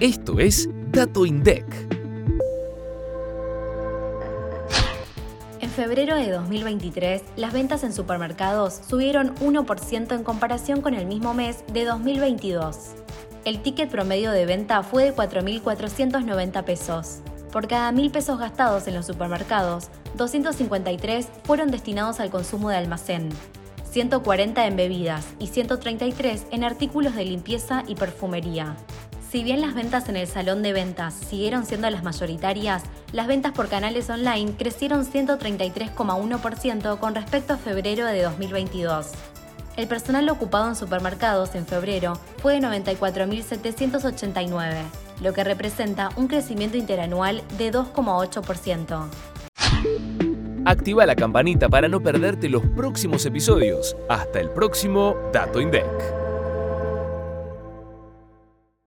Esto es Dato INDEC. En febrero de 2023, las ventas en supermercados subieron 1% en comparación con el mismo mes de 2022. El ticket promedio de venta fue de 4.490 pesos. Por cada 1.000 pesos gastados en los supermercados, 253 fueron destinados al consumo de almacén, 140 en bebidas y 133 en artículos de limpieza y perfumería. Si bien las ventas en el salón de ventas siguieron siendo las mayoritarias, las ventas por canales online crecieron 133,1% con respecto a febrero de 2022. El personal ocupado en supermercados en febrero fue de 94.789, lo que representa un crecimiento interanual de 2,8%. Activa la campanita para no perderte los próximos episodios. Hasta el próximo Dato INDEC.